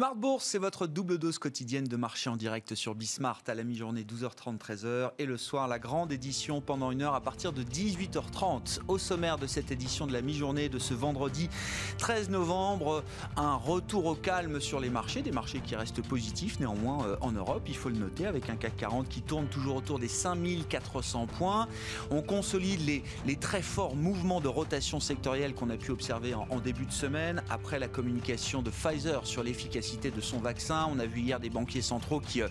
Smart Bourse, c'est votre double dose quotidienne de marché en direct sur Bismart à la mi-journée 12h30 13h et le soir la grande édition pendant une heure à partir de 18h30. Au sommaire de cette édition de la mi-journée de ce vendredi 13 novembre, un retour au calme sur les marchés, des marchés qui restent positifs néanmoins euh, en Europe, il faut le noter avec un CAC 40 qui tourne toujours autour des 5400 points. On consolide les, très forts mouvements de rotation sectorielle qu'on a pu observer en début de semaine après la communication de Pfizer sur l'efficacité de son vaccin. On a vu hier des banquiers centraux qui euh,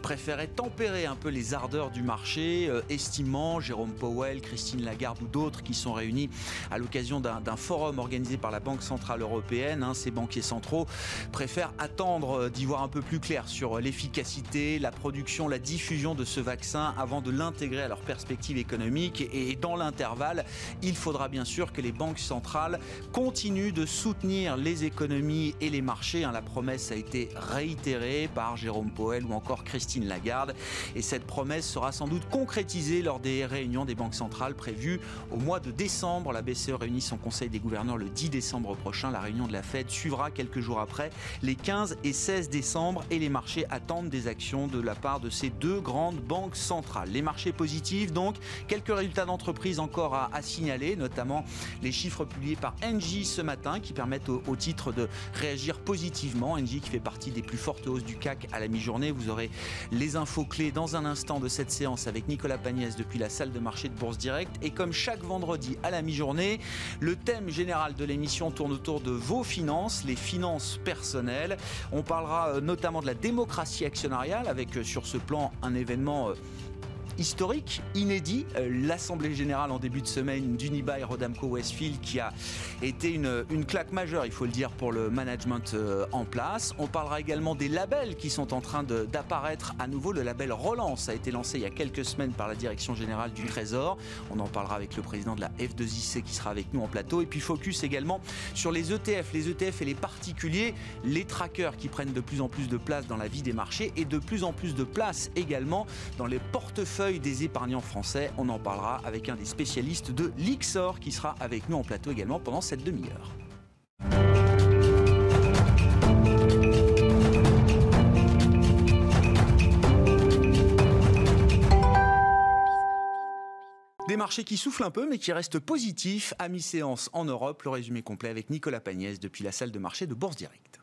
préféraient tempérer un peu les ardeurs du marché, euh, estimant Jérôme Powell, Christine Lagarde ou d'autres qui sont réunis à l'occasion d'un forum organisé par la Banque Centrale Européenne. Hein. Ces banquiers centraux préfèrent attendre euh, d'y voir un peu plus clair sur l'efficacité, la production, la diffusion de ce vaccin avant de l'intégrer à leur perspective économique. Et dans l'intervalle, il faudra bien sûr que les banques centrales continuent de soutenir les économies et les marchés. Hein. La promesse promesse a été réitérée par Jérôme Powell ou encore Christine Lagarde. Et cette promesse sera sans doute concrétisée lors des réunions des banques centrales prévues au mois de décembre. La BCE réunit son conseil des gouverneurs le 10 décembre prochain. La réunion de la Fed suivra quelques jours après, les 15 et 16 décembre. Et les marchés attendent des actions de la part de ces deux grandes banques centrales. Les marchés positifs, donc, quelques résultats d'entreprise encore à, signaler, notamment les chiffres publiés par Engie ce matin qui permettent au titre de réagir positivement. Qui fait partie des plus fortes hausses du CAC à la mi-journée. Vous aurez les infos clés dans un instant de cette séance avec Nicolas Pagnès depuis la salle de marché de Bourse Direct. Et comme chaque vendredi à la mi-journée, le thème général de l'émission tourne autour de vos finances, les finances personnelles. On parlera euh, notamment de la démocratie actionnariale avec euh, sur ce plan un événement euh, historique, inédit. Euh, L'Assemblée générale en début de semaine d'Unibail Rodamco Westfield qui a été une, une, claque majeure, il faut le dire, pour le management euh, en place. On parlera également des labels qui sont en train d'apparaître à nouveau. Le label Relance a été lancé il y a quelques semaines par la Direction générale du Trésor. On en parlera avec le président de la F2IC qui sera avec nous en plateau. Et puis focus également sur les ETF, les ETF et les particuliers, les trackers qui prennent de plus en plus de place dans la vie des marchés et de plus en plus de place également dans les portefeuilles des épargnants français. On en parlera avec un des spécialistes de l'Ixor qui sera avec nous en plateau également pendant cette demi-heure. Des marchés qui soufflent un peu mais qui restent positifs à mi-séance en Europe. Le résumé complet avec Nicolas Pagnès depuis la salle de marché de Bourse Direct.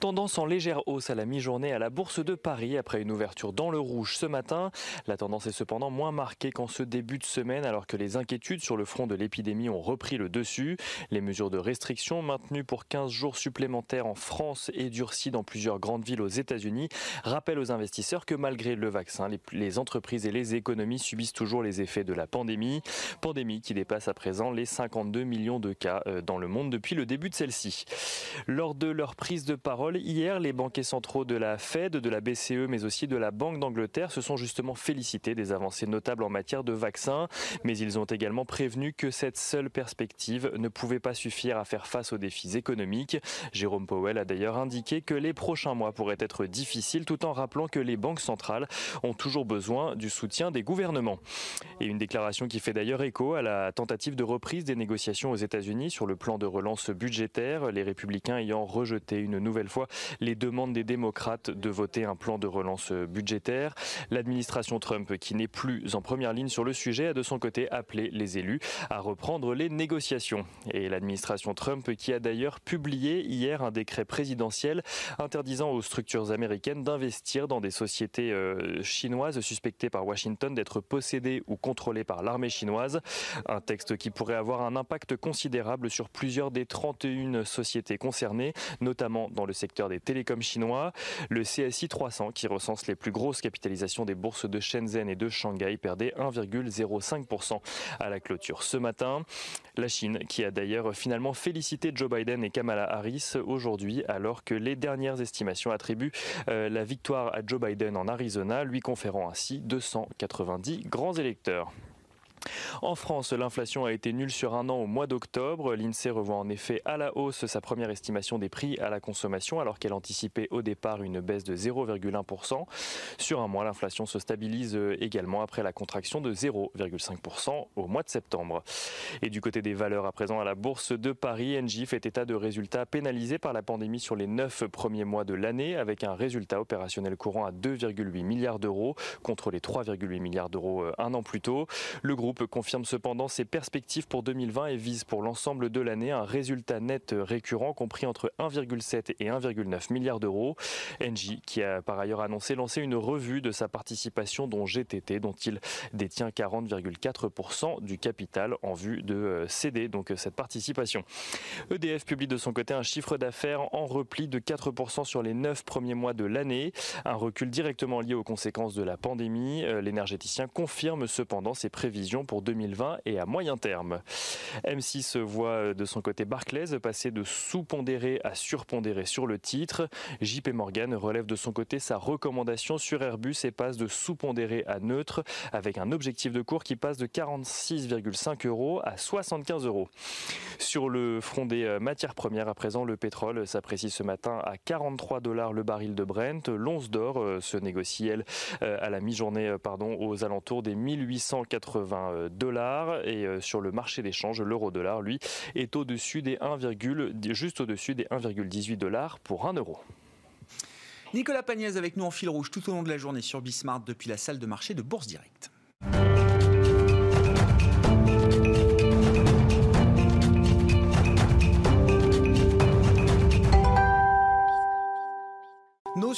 Tendance en légère hausse à la mi-journée à la Bourse de Paris après une ouverture dans le rouge ce matin. La tendance est cependant moins marquée qu'en ce début de semaine alors que les inquiétudes sur le front de l'épidémie ont repris le dessus. Les mesures de restriction maintenues pour 15 jours supplémentaires en France et durcies dans plusieurs grandes villes aux États-Unis rappellent aux investisseurs que malgré le vaccin, les entreprises et les économies subissent toujours les effets de la pandémie. Pandémie qui dépasse à présent les 52 millions de cas euh, dans le monde depuis le début de celle-ci. Lors de leur prise de parole. Hier, les banquiers centraux de la Fed, de la BCE, mais aussi de la Banque d'Angleterre se sont justement félicités des avancées notables en matière de vaccins. Mais ils ont également prévenu que cette seule perspective ne pouvait pas suffire à faire face aux défis économiques. Jérôme Powell a d'ailleurs indiqué que les prochains mois pourraient être difficiles tout en rappelant que les banques centrales ont toujours besoin du soutien des gouvernements. Et une déclaration qui fait d'ailleurs écho à la tentative de reprise des négociations aux États-Unis sur le plan de relance budgétaire, les républicains ayant rejeté une nouvelle fois les demandes des démocrates de voter un plan de relance budgétaire. L'administration Trump, qui n'est plus en première ligne sur le sujet, a de son côté appelé les élus à reprendre les négociations. Et l'administration Trump, qui a d'ailleurs publié hier un décret présidentiel interdisant aux structures américaines d'investir dans des sociétés euh, chinoises suspectées par Washington d'être possédées ou contrôlées par l'armée chinoise. Un texte qui pourrait avoir un impact considérable sur plusieurs des 31 sociétés concernées, notamment dans le secteur des télécoms chinois. Le CSI 300, qui recense les plus grosses capitalisations des bourses de Shenzhen et de Shanghai, perdait 1,05% à la clôture ce matin. La Chine, qui a d'ailleurs finalement félicité Joe Biden et Kamala Harris aujourd'hui, alors que les dernières estimations attribuent euh, la victoire à Joe Biden en Arizona, lui conférant ainsi 290 grands électeurs. En France, l'inflation a été nulle sur un an au mois d'octobre. L'INSEE revoit en effet à la hausse sa première estimation des prix à la consommation alors qu'elle anticipait au départ une baisse de 0,1%. Sur un mois, l'inflation se stabilise également après la contraction de 0,5% au mois de septembre. Et du côté des valeurs à présent à la bourse de Paris, Engie fait état de résultats pénalisés par la pandémie sur les neuf premiers mois de l'année avec un résultat opérationnel courant à 2,8 milliards d'euros contre les 3,8 milliards d'euros euh, un an plus tôt. Le groupe confirme cependant ses perspectives pour 2020 et vise pour l'ensemble de l'année un résultat net récurrent compris entre 1,7 et 1,9 milliards d'euros. Engie qui a par ailleurs annoncé lancer une revue de sa participation dont GTT dont il détient 40,4% du capital en vue de euh, céder donc cette participation. EDF publie de son côté un chiffre d'affaires en repli de 4% sur les 9 premiers mois de l'année, un recul directement lié aux conséquences de la pandémie. Euh, l'énergéticien confirme cependant ses prévisions pour 2020 et à moyen terme. M6 voit de son côté Barclays passer de sous-pondéré à surpondéré sur le titre. JP Morgan relève de son côté sa recommandation sur Airbus et passe de sous-pondéré à neutre avec un objectif de cours qui passe de 46,5 euros à 75 euros. Sur le front des euh, matières premières, à présent, le pétrole s'apprécie ce matin à 43 dollars le baril de Brent. L'once d'or euh, se négocie, elle, euh, à la mi-journée, pardon, aux alentours des 1880 dollars et euh, sur le marché d'échange, l'euro dollar, lui, est au-dessus des 1, juste au-dessus des 1,18 dollars pour 1 euro. Nicolas Pagnès avec nous en fil rouge tout au long de la journée sur Bismart depuis la salle de marché de Bourse Directe.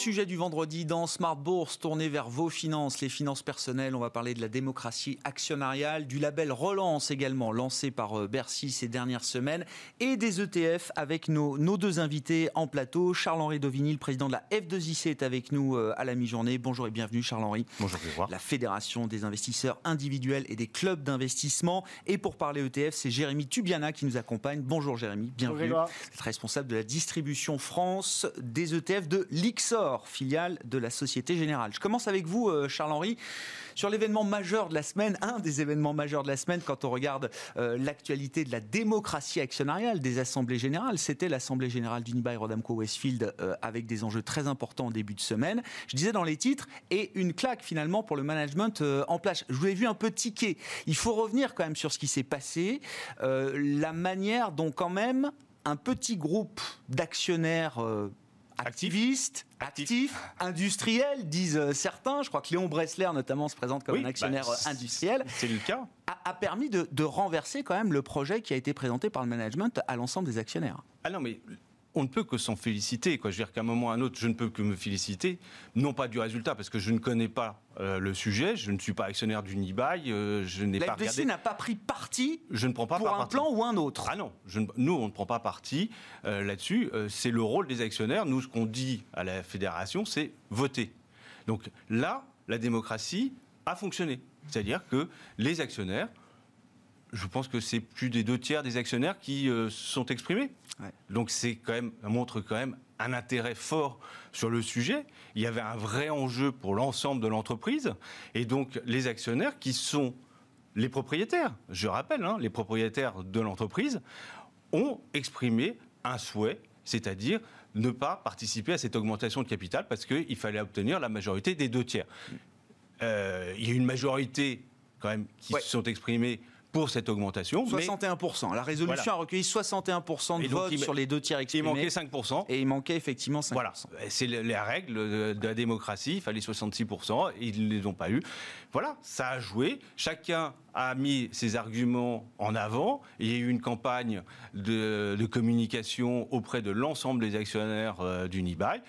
Nos sujets du vendredi dans Smart Bourse tournés vers vos finances, les finances personnelles. On va parler de la démocratie actionnariale, du label Relance également, lancé par euh, Bercy ces dernières semaines, et des ETF avec nos, nos deux invités en plateau. Charles-Henri Dovigny, le président de la F2IC, est avec nous euh, à la mi-journée. Bonjour et bienvenue, Charles-Henri. Bonjour, La Fédération des investisseurs individuels et des clubs d'investissement. Et pour parler ETF, c'est Jérémy Tubiana qui nous accompagne. Bonjour, Jérémy. Bienvenue. Bonjour, responsable de la distribution France des ETF de filiale de la Société Générale. Je commence avec vous, euh, Charles-Henri, sur l'événement majeur de la semaine, un des événements majeurs de la semaine quand on regarde euh, l'actualité de la démocratie actionnariale des assemblées générales. C'était l'Assemblée générale d'Unibail Rodamco Westfield euh, avec des enjeux très importants en début de semaine. Je disais dans les titres, et une claque finalement pour le management en place. Je vous ai vu un peu tiquer. Il faut revenir quand même sur ce qui s'est passé, la manière dont quand même un petit groupe d'actionnaires activistes, actifs, industriels, disent euh, certains. Je crois que Léon Bressler, notamment, se présente comme un actionnaire bah, euh, industriel. C'est le cas. A, permis de, de, renverser quand même le projet qui a été présenté par le management à l'ensemble des actionnaires. Ah non, mais on ne peut que s'en féliciter. Quoi. Je veux dire qu'à un moment ou à un autre, je ne peux que me féliciter, non pas du résultat, parce que je ne connais pas euh, le sujet, je ne suis pas actionnaire d'Unibail, euh, je n'ai pas regardé... n'a pas pris parti je ne prends pas pour un plan ou un autre Ah non, nous, on ne prend pas parti euh, là-dessus. c'est le rôle des actionnaires. Nous, ce qu'on dit à la fédération, c'est voter. Donc là, la démocratie a fonctionné. C'est-à-dire que les actionnaires je pense que c'est plus des deux tiers des actionnaires qui se sont exprimés. Donc c'est quand même, ça montre quand même un intérêt fort sur le sujet. Il y avait un vrai enjeu pour l'ensemble de l'entreprise. Et donc les actionnaires qui sont les propriétaires, je rappelle, hein, les propriétaires de l'entreprise, ont exprimé un souhait, c'est-à-dire ne pas participer à cette augmentation de capital parce qu'il fallait obtenir la majorité des deux tiers. Euh, il y a une majorité quand même qui se sont exprimés pour cette augmentation. 61%. La résolution a recueilli 61% de votes sur les deux tiers exprimés. Il manquait 5%. Et il manquait effectivement 5%. Voilà, c'est la règle de la démocratie, il fallait 66%, ils ne les ont pas eu. Voilà, ça a joué. Chacun a mis ses arguments en avant. Il y a eu une campagne de, communication auprès de l'ensemble des actionnaires euh, d'Unibail.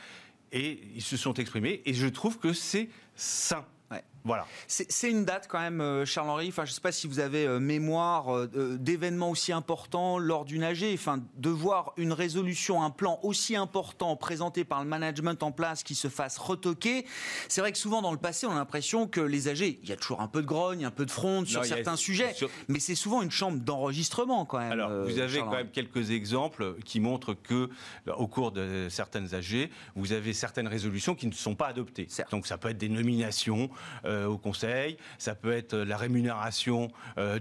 Et ils se sont exprimés. Et je trouve que c'est sain. Voilà. C'est une date quand même, euh, Charles-Henri. Enfin, je ne sais pas si vous avez euh, mémoire euh, d'événements aussi importants lors d'une AG. Enfin, de voir une résolution, un plan aussi important présenté par le management en place qui se fasse retoquer. C'est vrai que souvent dans le passé, on a l'impression que les AG, il y a toujours un peu de grogne, un peu de fronde sur certains sujets, mais c'est souvent une chambre d'enregistrement quand même. Alors, vous avez quand même quelques exemples qui montrent que, au cours de certaines AG, vous avez certaines résolutions qui ne sont pas adoptées. Donc, ça peut être des nominations. Au conseil, ça peut être la rémunération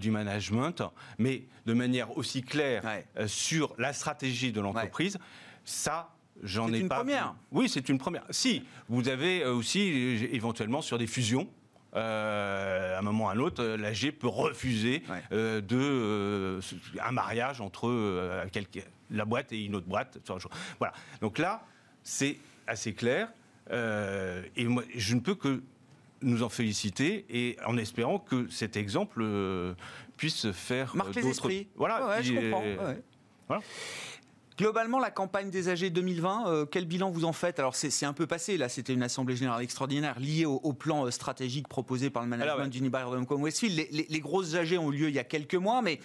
du management, mais de manière aussi claire sur la stratégie de l'entreprise, ça, J'en ai une pas. Première. Oui, c'est une première. Si, vous avez aussi éventuellement sur des fusions. à un moment ou à un autre, l'AG peut refuser de, un mariage entre la boîte et une autre boîte. Voilà. Donc là, c'est assez clair. Euh, et moi, je ne peux que nous en féliciter et en espérant que cet exemple euh, puisse faire marque les esprits. Voilà, je comprends. Voilà. Globalement, la campagne des AG 2020, euh, quel bilan vous en faites? Alors, c'est un peu passé, là, c'était une assemblée générale extraordinaire liée au, plan euh, stratégique proposé par le management d'Unibail-Rodamco Westfield. Les, grosses AG ont eu lieu il y a quelques mois, mais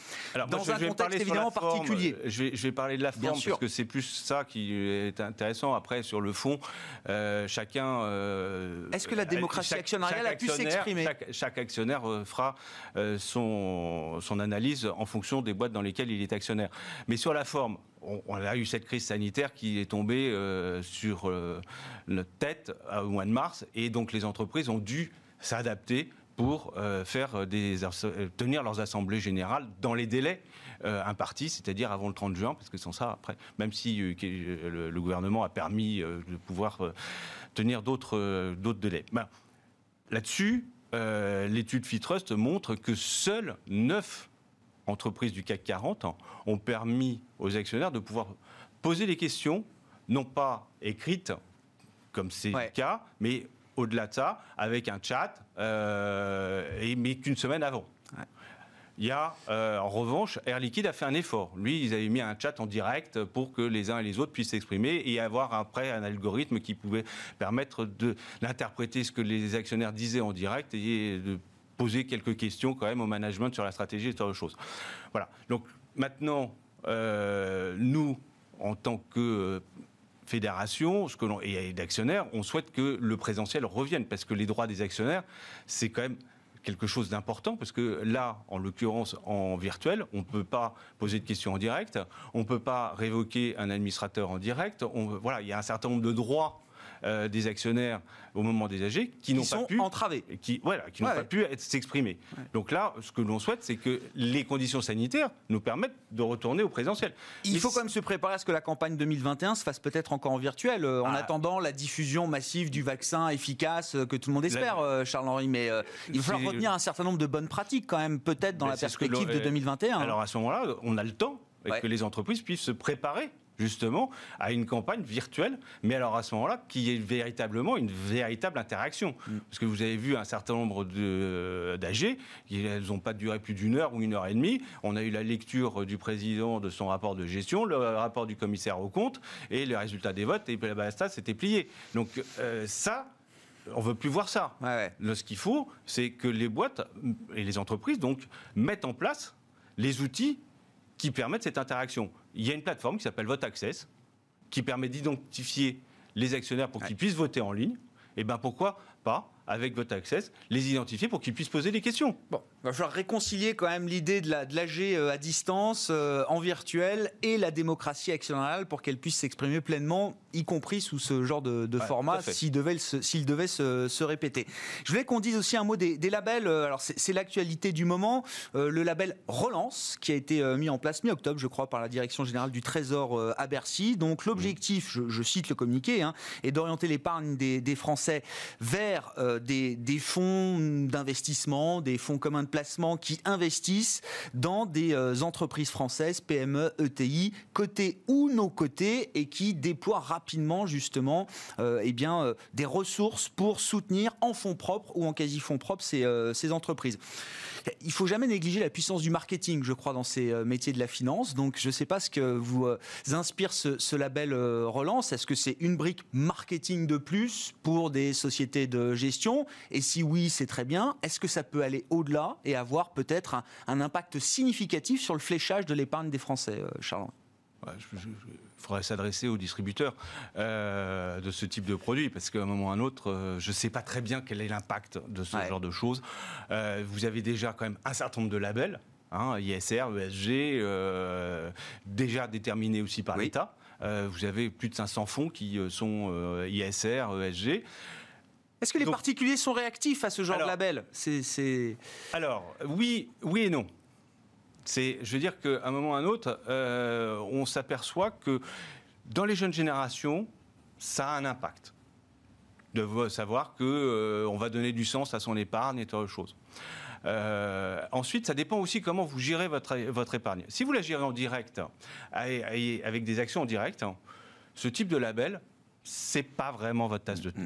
dans un contexte évidemment particulier. Je vais, je vais, parler de la forme, parce que c'est plus ça qui est intéressant. Après, sur le fond, euh, chacun... Est-ce que la démocratie actionnariale a pu s'exprimer? chaque, actionnaire fera son, son analyse en fonction des boîtes dans lesquelles il est actionnaire. Mais sur la forme, on, a eu cette crise sanitaire qui est tombée euh, sur euh, notre tête au mois de mars, et donc les entreprises ont dû s'adapter pour euh, tenir leurs assemblées générales dans les délais impartis, c'est-à-dire avant le 30 juin, parce que sans ça, après, même si le, gouvernement a permis de pouvoir tenir d'autres délais. Ben, là-dessus, l'étude Fitrust montre que seuls 9 entreprises du CAC 40 ont permis aux actionnaires de pouvoir poser des questions, non pas écrites, comme c'est le cas, mais au-delà de ça, avec un chat, euh, et, mais qu'une semaine avant. Il y a, euh, en revanche, Air Liquide a fait un effort. Lui, ils avaient mis un chat en direct pour que les uns et les autres puissent s'exprimer et avoir après un algorithme qui pouvait permettre d'interpréter ce que les actionnaires disaient en direct et de poser quelques questions quand même au management sur la stratégie et sur autre chose. Voilà. Donc maintenant, euh, nous, en tant que euh, fédération ce et d'actionnaires, on souhaite que le présentiel revienne parce que les droits des actionnaires, c'est quand même quelque chose d'important parce que là, en l'occurrence, en virtuel, on ne peut pas poser de questions en direct, on ne peut pas révoquer un administrateur en direct. Voilà, il y a un certain nombre de droits euh, des actionnaires au moment des AG qui, n'ont pas pu entravés, qui voilà, qui n'ont pas pu s'exprimer. Donc là, ce que l'on souhaite, c'est que les conditions sanitaires nous permettent de retourner au présentiel. Il faut quand même se préparer à ce que la campagne 2021 se fasse peut-être encore en virtuel, euh, en ah. attendant la diffusion massive du vaccin efficace euh, que tout le monde espère, Charles-Henri. Mais il va falloir retenir un certain nombre de bonnes pratiques quand même, peut-être dans la perspective de 2021. Alors à ce moment-là, on a le temps que les entreprises puissent se préparer justement à une campagne virtuelle, mais alors à ce moment-là, qui est véritablement une véritable interaction. Mm. Parce que vous avez vu un certain nombre d'AG, elles n'ont pas duré plus d'une heure ou une heure et demie. On a eu la lecture du président de son rapport de gestion, le rapport du commissaire au compte, et les résultats des votes, et basta, c'était plié. Donc euh, ça, on veut plus voir ça. Ce qu'il faut, c'est que les boîtes et les entreprises donc mettent en place les outils qui permettent cette interaction. Il y a une plateforme qui s'appelle Vote Access, qui permet d'identifier les actionnaires pour qu'ils puissent voter en ligne. Et bien pourquoi pas, avec Vote Access, les identifier pour qu'ils puissent poser des questions Bon, va falloir réconcilier quand même l'idée de l'AG de euh, à distance, euh, en virtuel, et la démocratie actionnariale pour qu'elle puisse s'exprimer pleinement, y compris sous ce genre de, format, s'il devait, se, devait se, répéter. Je voulais qu'on dise aussi un mot des, labels. Euh, alors, c'est l'actualité du moment. le label Relance, qui a été mis en place mi-octobre, je crois, par la Direction générale du Trésor à Bercy. Donc, l'objectif, je, cite le communiqué, hein, est d'orienter l'épargne des, des, Français vers des, des fonds d'investissement, des fonds communs de qui investissent dans des euh, entreprises françaises, PME, ETI, cotées ou non cotées, et qui déploient rapidement justement euh, eh euh, des ressources pour soutenir en fonds propres ou en quasi-fonds propres ces entreprises. Il faut jamais négliger la puissance du marketing, je crois, dans ces métiers de la finance. Donc, je ne sais pas ce que vous inspire ce, label Relance. Est-ce que c'est une brique marketing de plus pour des sociétés de gestion? Et si oui, c'est très bien. Est-ce que ça peut aller au-delà et avoir peut-être un, impact significatif sur le fléchage de l'épargne des Français, euh, Charles? Il faudrait s'adresser aux distributeurs euh, de ce type de produit, parce qu'à un moment ou à un autre, euh, je ne sais pas très bien quel est l'impact de ce genre de choses. vous avez déjà quand même un certain nombre de labels, hein, ISR, ESG, déjà déterminés aussi par l'État. vous avez plus de 500 fonds qui sont ISR, ESG. Est-ce que les particuliers sont réactifs à ce genre de label? Alors, oui, oui et non. C'est, je veux dire qu'à un moment ou à un autre, euh, on s'aperçoit que dans les jeunes générations, ça a un impact. De savoir qu'on euh, on va donner du sens à son épargne et autre chose. Euh, ensuite, ça dépend aussi comment vous gérez votre, votre épargne. Si vous la gérez en direct, avec des actions en direct, ce type de label, c'est pas vraiment votre tasse de thé.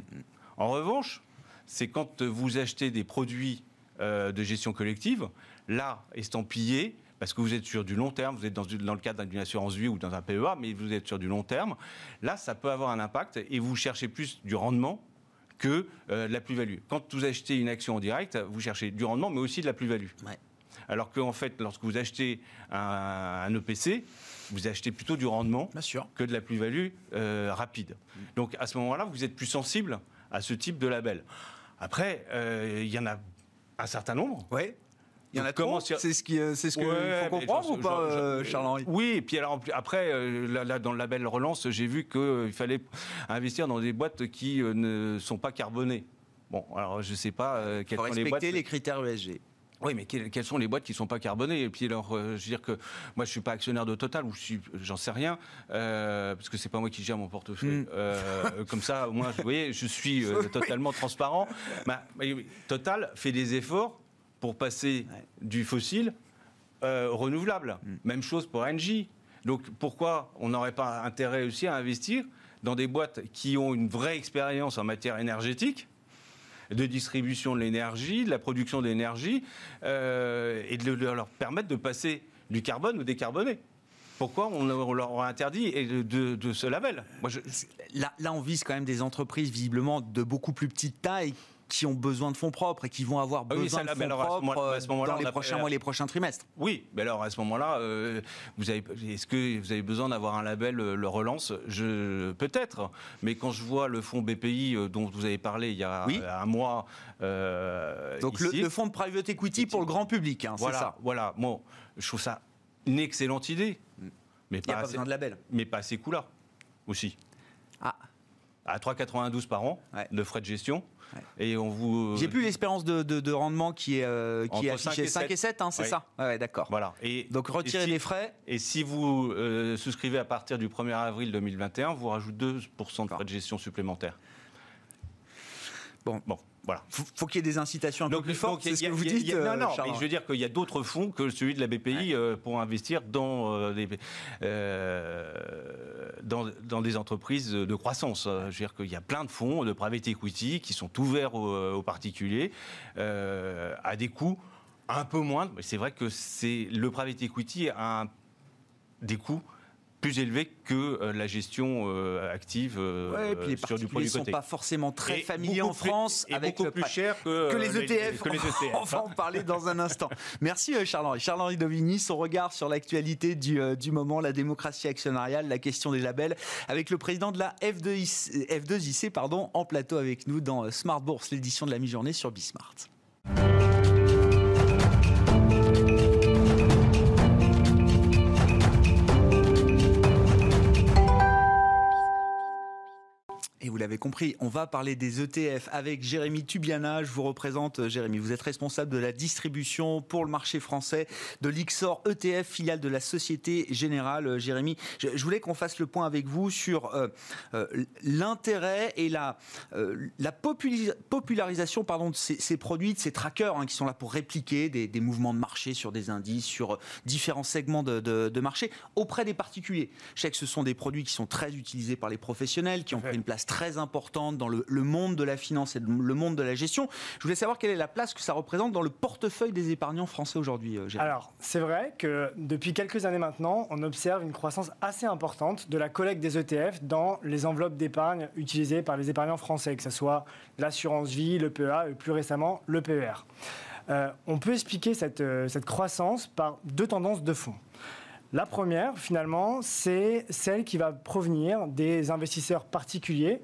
En revanche, c'est quand vous achetez des produits de gestion collective, là, estampillés, parce que vous êtes sur du long terme, vous êtes dans, dans le cadre d'une assurance vie ou dans un PEA, mais vous êtes sur du long terme. Là, ça peut avoir un impact et vous cherchez plus du rendement que euh, la plus-value. Quand vous achetez une action en direct, vous cherchez du rendement, mais aussi de la plus-value. Alors qu'en fait, lorsque vous achetez un, EPC, vous achetez plutôt du rendement que de la plus-value euh, rapide. Donc à ce moment-là, vous êtes plus sensible à ce type de label. Après, euh, il y en a un certain nombre. Oui. Il y en a trop. C'est ce qu'il ce faut comprendre ou pas, Charles-Henri? Oui, et puis alors, après, euh, là, dans le label Relance, j'ai vu qu'il euh, fallait investir dans des boîtes qui euh, ne sont pas carbonées. Bon, alors je ne sais pas quelles sont les boîtes. les critères ESG. Oui, mais quelles sont les boîtes qui ne sont pas carbonées? Et puis alors, je veux dire que moi, je suis pas actionnaire de Total, ou j'en sais rien, parce que c'est pas moi qui gère mon portefeuille. Hmm. comme ça, moi, vous voyez, je suis totalement transparent. Bah, Total fait des efforts pour passer du fossile euh, renouvelable. Mm. Même chose pour Engie. Donc pourquoi on n'aurait pas intérêt aussi à investir dans des boîtes qui ont une vraie expérience en matière énergétique de distribution de l'énergie, de la production d'énergie, euh, et de, leur permettre de passer du carbone ou décarboné? Pourquoi on, leur a interdit de, de, ce label? Moi, là, là, on vise quand même des entreprises visiblement de beaucoup plus petite taille qui ont besoin de fonds propres et qui vont avoir ah besoin de fonds propres dans les prochains mois, les prochains trimestres. Oui, mais alors à ce moment-là, euh, vous avez, est-ce que vous avez besoin d'avoir un label euh, le relance? Je peut-être, mais quand je vois le fonds BPI euh, dont vous avez parlé il y a un mois, donc le, fonds de private equity pour le grand public, hein, voilà, c'est ça. Voilà, bon, je trouve ça une excellente idée, mais pas, besoin de label, mais pas ces coûts-là aussi. Ah. À 3,92 par an de frais de gestion. Et on vous. J'ai plus l'espérance de, rendement qui est, euh, qui est affichée 5 et 7, hein, c'est ça? Ouais, D'accord. Voilà. Et, Donc retirer les frais. Et si vous euh, souscrivez à partir du 1er avril 2021, vous rajoutez 2% de frais de gestion supplémentaires. Bon. Bon. Voilà. Faut, faut qu'il y ait des incitations un peu plus fortes, c'est ce que vous dites. non, non, mais je veux dire qu'il y a d'autres fonds que celui de la BPI euh, pour investir dans, des, dans, dans, des entreprises de croissance. Je veux dire qu'il y a plein de fonds de private equity qui sont ouverts aux, particuliers euh, à des coûts un peu moindres. Mais c'est vrai que c'est le private equity a un, des coûts plus élevé que euh, la gestion euh, active euh, puis les sur du produit ne sont pas forcément très familiers en France et avec beaucoup plus cher que, les ETF. Que les ETF On va en parler dans un instant. Merci Charles-Henri. Charles-Henri Dovigny, son regard sur l'actualité du, du, moment, la démocratie actionnariale, la question des labels, avec le président de la F2IC, F2IC pardon, en plateau avec nous dans Smart Bourse, l'édition de la mi-journée sur Bismart. L'avez compris, on va parler des ETF avec Jérémy Tubiana. Je vous représente, euh, Jérémy. Vous êtes responsable de la distribution pour le marché français de l'IXOR ETF, filiale de la Société Générale. Euh, Jérémy, je, voulais qu'on fasse le point avec vous sur euh, l'intérêt et la, la popularisation pardon, de ces, produits, de ces trackers hein, qui sont là pour répliquer des, mouvements de marché sur des indices, sur différents segments de, de, marché auprès des particuliers. Je sais que ce sont des produits qui sont très utilisés par les professionnels, qui ont pris une place très importante dans le, monde de la finance et le monde de la gestion. Je voulais savoir quelle est la place que ça représente dans le portefeuille des épargnants français aujourd'hui, euh, Alors, c'est vrai que depuis quelques années maintenant, on observe une croissance assez importante de la collecte des ETF dans les enveloppes d'épargne utilisées par les épargnants français, que ce soit l'assurance vie, le PEA et plus récemment le PER. Euh, on peut expliquer cette, euh, cette croissance par deux tendances de fond. La première, finalement, c'est celle qui va provenir des investisseurs particuliers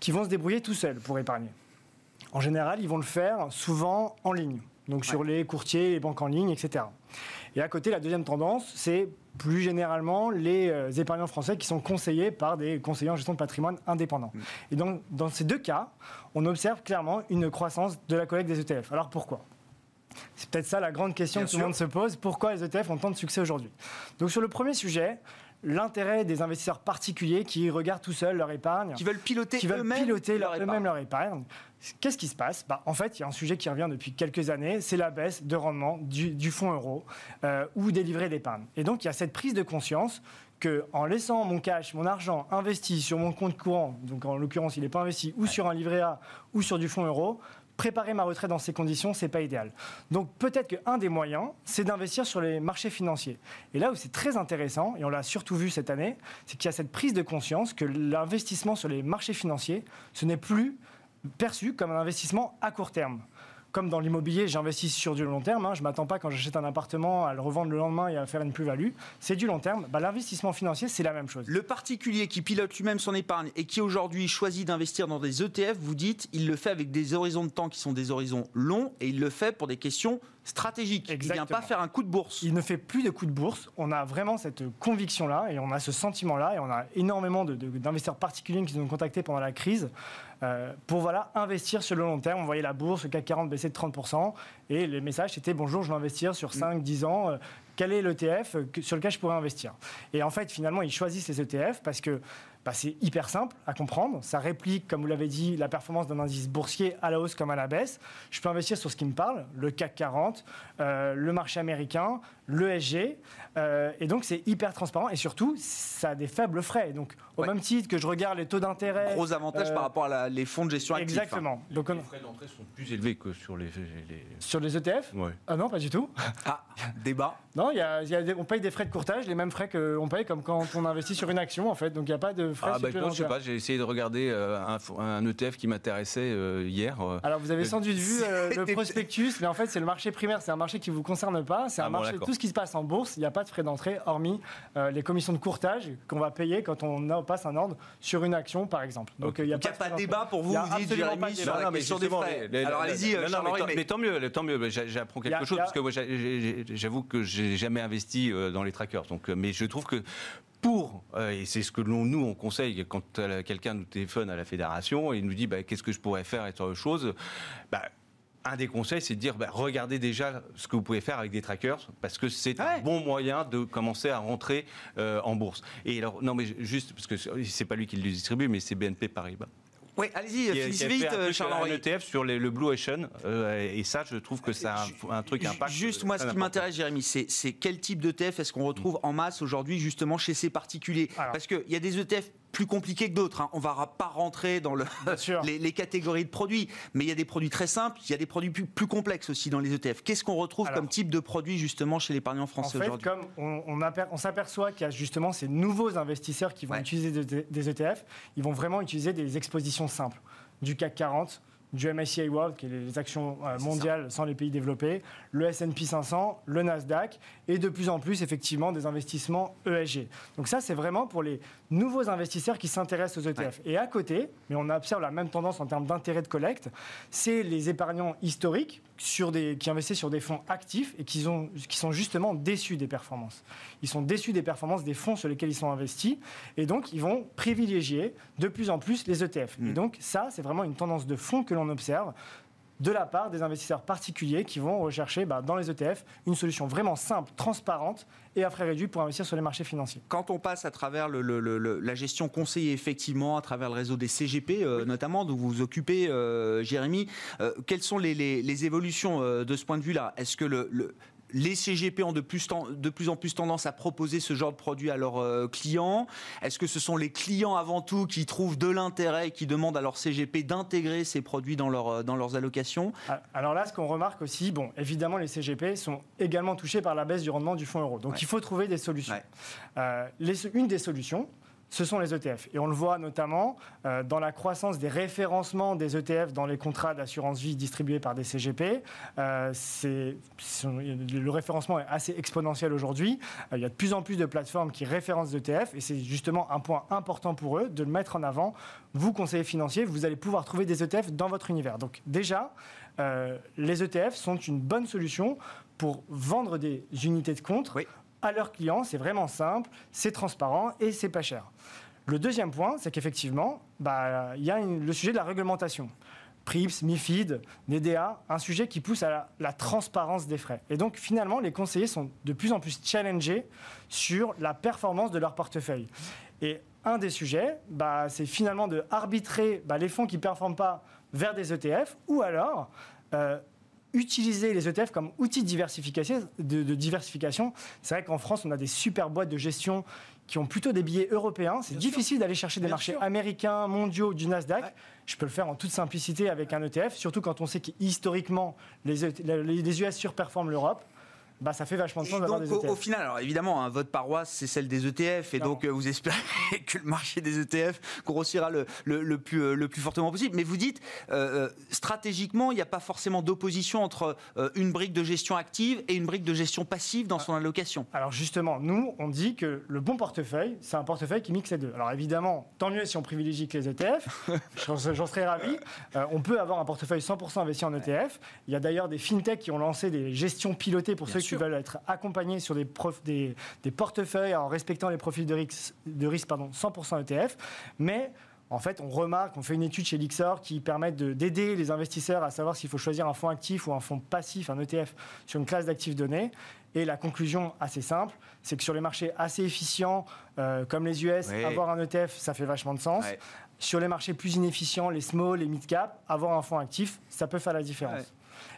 qui vont se débrouiller tout seuls pour épargner. En général, ils vont le faire souvent en ligne. donc sur les courtiers, les banques en ligne, etc. Et à côté, la deuxième tendance, c'est plus généralement les euh, épargnants français qui sont conseillés par des conseillers en gestion de patrimoine indépendants. Mm. Et donc, dans ces deux cas, on observe clairement une croissance de la collecte des ETF. Alors pourquoi? C'est peut-être ça la grande question que tout le monde se pose. Pourquoi les ETF ont tant de succès aujourd'hui? Donc sur le premier sujet, l'intérêt des investisseurs particuliers qui regardent tout seuls leur épargne. Qui veulent piloter eux-mêmes leur, leur, épargne. Qu'est-ce qui se passe? Bah, En fait, il y a un sujet qui revient depuis quelques années, c'est la baisse de rendement du, fonds euro euh, ou des livrets d'épargne. Et donc, il y a cette prise de conscience que en laissant mon cash, mon argent investi sur mon compte courant, donc en l'occurrence, il n'est pas investi ou sur un livret A ou sur du fonds euro, préparer ma retraite dans ces conditions, c'est pas idéal. Donc peut-être qu'un des moyens, c'est d'investir sur les marchés financiers. Et là où c'est très intéressant, et on l'a surtout vu cette année, c'est qu'il y a cette prise de conscience que l'investissement sur les marchés financiers, ce n'est plus perçu comme un investissement à court terme comme dans l'immobilier, j'investis sur du long terme. Hein. Je ne m'attends pas quand j'achète un appartement à le revendre le lendemain et à faire une plus-value. C'est du long terme. Bah, l'investissement financier, c'est la même chose. Le particulier qui pilote lui-même son épargne et qui aujourd'hui choisit d'investir dans des ETF, vous dites, il le fait avec des horizons de temps qui sont des horizons longs et il le fait pour des questions stratégiques. Il ne vient pas faire un coup de bourse. Il ne fait plus de coup de bourse. On a vraiment cette conviction-là et on a ce sentiment-là et on a énormément d'investisseurs particuliers qui nous ont contactés pendant la crise. Euh, pour voilà, investir sur le long terme. On voyait la bourse, le CAC 40 baisser de 30%, et les messages c'était bonjour, je vais investir sur 5, 10 ans, euh, quel est l'ETF sur lequel je pourrais investir? Et en fait, finalement, ils choisissent les ETF parce que bah, c'est hyper simple à comprendre. Ça réplique, comme vous l'avez dit, la performance d'un indice boursier à la hausse comme à la baisse. Je peux investir sur ce qui me parle, le CAC 40, euh, le marché américain, l'ESG. Euh, et donc, c'est hyper transparent et surtout, ça a des faibles frais. Donc, au même titre que je regarde les taux d'intérêt. Gros avantage euh, par rapport à les fonds de gestion actifs. Hein. Exactement. Donc, les frais d'entrée sont plus élevés que sur les. Sur les ETF ouais. Ah non, pas du tout. Ah, débat. Non, y a, y a on paye des frais de courtage, les mêmes frais qu'on paye comme quand on investit sur une action, en fait. Donc, il n'y a pas de frais ah, bah, je sais pas, j'ai essayé de regarder euh, un, ETF qui m'intéressait hier. Alors, vous avez sans doute vu le prospectus, mais en fait, c'est le marché primaire. C'est un marché qui ne vous concerne pas. C'est un ah marché. tout ce qui se passe en bourse, il n'y a pas de frais d'entrée, hormis euh, les commissions de courtage qu'on va payer quand on passe un ordre sur une action, par exemple. Donc il n'y a, pas, de débat pour vous, vous dites, Jérémy, sur la question des frais. Alors allez-y, mais, tant mieux, tant mieux. J'apprends quelque chose parce que moi, j'avoue que j'ai jamais investi euh, dans les trackers. Donc, euh, mais je trouve que pour, et c'est ce que nous on conseille quand quelqu'un nous téléphone à la fédération et nous dit bah, qu'est-ce que je pourrais faire et autre chose, bah, un des conseils, c'est de dire bah, regardez déjà ce que vous pouvez faire avec des trackers, parce que c'est un bon moyen de commencer à rentrer euh, en bourse. Et alors, non, mais juste, parce que c'est pas lui qui le distribue, mais c'est BNP Paribas. Oui, allez-y, finissez vite, Charles-Henri. Un ETF sur le Blue Ocean, euh, et ça, je trouve que c'est un, un, truc impact. Juste, moi, ce qui m'intéresse, Jérémy, c'est quel type d'ETF est-ce qu'on retrouve en masse aujourd'hui, justement, chez ces particuliers? Parce qu'il y a des ETF plus compliqué que d'autres. Hein. On ne va pas rentrer dans le les, catégories de produits, mais il y a des produits très simples, il y a des produits plus, complexes aussi dans les ETF. Qu'est-ce qu'on retrouve comme type de produit justement chez l'épargnant français aujourd'hui? Comme on, on, s'aperçoit qu'il y a justement ces nouveaux investisseurs qui vont utiliser des ETF, ils vont vraiment utiliser des expositions simples du CAC 40 du MSCI World, qui est les actions euh, mondiales sans les pays développés, le S&P 500, le Nasdaq, et de plus en plus, effectivement, des investissements ESG. Donc ça, c'est vraiment pour les nouveaux investisseurs qui s'intéressent aux ETF. Et à côté, mais on observe la même tendance en termes d'intérêt de collecte, c'est les épargnants historiques sur des, qui investissent sur des fonds actifs et qui, ont, qui sont justement déçus des performances. Ils sont déçus des performances des fonds sur lesquels ils sont investis, et donc ils vont privilégier de plus en plus les ETF. Et mm. donc ça, c'est vraiment une tendance de fond que l'on observe de la part des investisseurs particuliers qui vont rechercher bah, dans les ETF une solution vraiment simple, transparente et à frais réduits pour investir sur les marchés financiers. Quand on passe à travers la gestion conseillée, effectivement, à travers le réseau des CGP, euh, notamment, dont vous vous occupez, euh, Jérémy, euh, quelles sont les, les évolutions de ce point de vue-là? Est-ce que le, les CGP ont de plus, de plus, en plus tendance à proposer ce genre de produit à leurs euh, clients Est-ce que ce sont les clients avant tout qui trouvent de l'intérêt et qui demandent à leurs CGP d'intégrer ces produits dans, leur, euh, dans leurs allocations? Ah, Alors là, ce qu'on remarque aussi, bon, évidemment, les CGP sont également touchés par la baisse du rendement du fonds euro. Donc il faut trouver des solutions. Euh, une des solutions, ce sont les ETF. Et on le voit notamment euh, dans la croissance des référencements des ETF dans les contrats d'assurance vie distribués par des CGP. Euh, le référencement est assez exponentiel aujourd'hui. Euh, il y a de plus en plus de plateformes qui référencent des ETF et c'est justement un point important pour eux de le mettre en avant. Vous, conseillers financiers, vous allez pouvoir trouver des ETF dans votre univers. Donc déjà, les ETF sont une bonne solution pour vendre des unités de compte à leurs clients. C'est vraiment simple, c'est transparent et c'est pas cher. Le deuxième point, c'est qu'effectivement, bah, il y a le sujet de la réglementation. PRIPS, MIFID, NEDEA, un sujet qui pousse à la, transparence des frais. Et donc finalement, les conseillers sont de plus en plus challengés sur la performance de leur portefeuille. Et un des sujets, bah, c'est finalement de arbitrer bah, les fonds qui ne performent pas vers des ETF ou alors euh, utiliser les ETF comme outil de diversification. De, diversification. C'est vrai qu'en France, on a des super boîtes de gestion qui ont plutôt des billets européens. C'est difficile d'aller chercher des marchés américains, mondiaux, du Nasdaq. Je peux le faire en toute simplicité avec un ETF, surtout quand on sait qu'historiquement, les, e les US surperforment l'Europe bah, ça fait vachement de sens d'avoir des ETF. Au, final, alors évidemment, hein, votre paroisse, c'est celle des ETF, et donc euh, vous espérez que le marché des ETF grossira le, le, plus, euh, le plus fortement possible. Mais vous dites, euh, stratégiquement, il n'y a pas forcément d'opposition entre une brique de gestion active et une brique de gestion passive dans son allocation. Alors justement, nous, on dit que le bon portefeuille, c'est un portefeuille qui mixe les deux. Alors évidemment, tant mieux si on privilégie que les ETF, j'en serais ravi. on peut avoir un portefeuille 100% investi en ETF. Il y a d'ailleurs des fintechs qui ont lancé des gestions pilotées pour ceux qui qui veulent être accompagnés sur des, des, portefeuilles en respectant les profils de risque, de risque pardon, 100% ETF. Mais en fait, on remarque, on fait une étude chez Lixor qui permet d'aider les investisseurs à savoir s'il faut choisir un fonds actif ou un fonds passif, un ETF, sur une classe d'actifs donnés. Et la conclusion assez simple, c'est que sur les marchés assez efficients, euh, comme les US, avoir un ETF, ça fait vachement de sens. Sur les marchés plus inefficients, les small, les mid cap, avoir un fonds actif, ça peut faire la différence.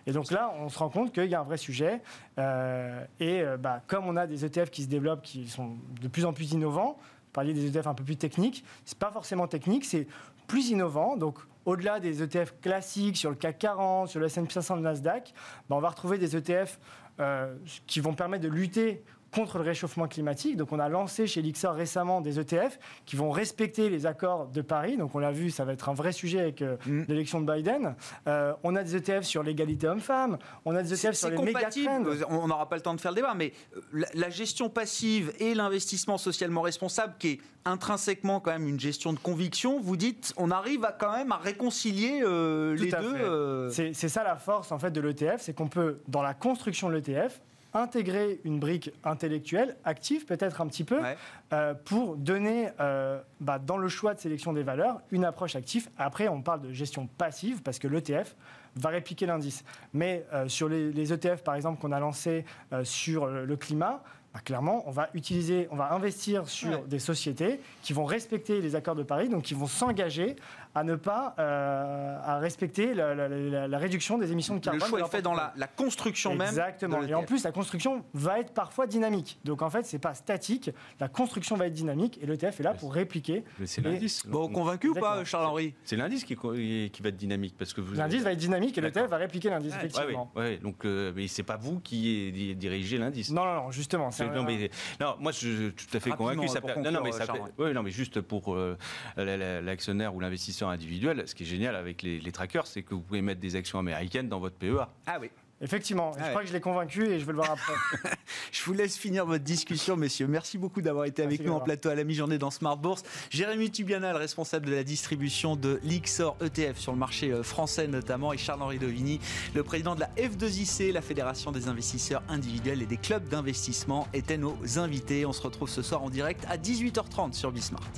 Et donc là, on se rend compte qu'il y a un vrai sujet. Euh, et euh, bah, comme on a des ETF qui se développent, qui sont de plus en plus innovants, vous parliez des ETF un peu plus techniques, c'est pas forcément technique, c'est plus innovant. Donc au-delà des ETF classiques sur le CAC 40, sur le S&P 500, le Nasdaq, bah, on va retrouver des ETF euh, qui vont permettre de lutter contre le réchauffement climatique. Donc on a lancé chez Lixor récemment des ETF qui vont respecter les accords de Paris. Donc on l'a vu, ça va être un vrai sujet avec euh, mm. l'élection de Biden. Euh, on a des ETF sur l'égalité homme-femme. On a des ETF sur les méga On n'aura pas le temps de faire le débat, mais euh, la, gestion passive et l'investissement socialement responsable, qui est intrinsèquement quand même une gestion de conviction, vous dites, on arrive à quand même à réconcilier les deux. C'est ça la force en fait de l'ETF, c'est qu'on peut dans la construction de l'ETF intégrer une brique intellectuelle, active peut-être un petit peu, euh, pour donner, euh, bah, dans le choix de sélection des valeurs, une approche active. Après, on parle de gestion passive, parce que l'ETF va répliquer l'indice. Mais euh, sur les, ETF, par exemple, qu'on a lancés sur le climat, bah, clairement, on va utiliser, on va investir sur des sociétés qui vont respecter les accords de Paris, donc qui vont s'engager à ne pas euh, à respecter la, réduction des émissions de carbone. Le choix est fait dans la, construction même. Exactement. Et en plus, la construction va être parfois dynamique. Donc en fait, c'est pas statique. La construction va être dynamique et l'ETF est là pour répliquer. Mais c'est l'indice. Bon, convaincu ou pas, Charles-Henri C'est l'indice qui, qui, va être dynamique parce que L'indice va être dynamique et l'ETF va répliquer l'indice effectivement. Ouais, donc euh, mais c'est pas vous qui dirigez l'indice. Non, non, non, justement. Non, mais, non, moi je suis tout à fait convaincu. Ça, non, non, mais ça, non, mais juste pour euh, l'actionnaire ou l'investisseur individuel, ce qui est génial avec les, trackers, c'est que vous pouvez mettre des actions américaines dans votre PEA. Ah oui. Effectivement, je crois que je l'ai convaincu et je vais le voir après. je vous laisse finir votre discussion, messieurs. Merci beaucoup d'avoir été avec nous en plateau à la mi-journée dans Smart Bourse. Jérémy Tubiana, responsable de la distribution de l'IXOR ETF sur le marché euh, français notamment, et Charles-Henri Dovini, le président de la F2IC, la Fédération des investisseurs individuels et des clubs d'investissement, étaient nos invités. On se retrouve ce soir en direct à 18h30 sur Bismart.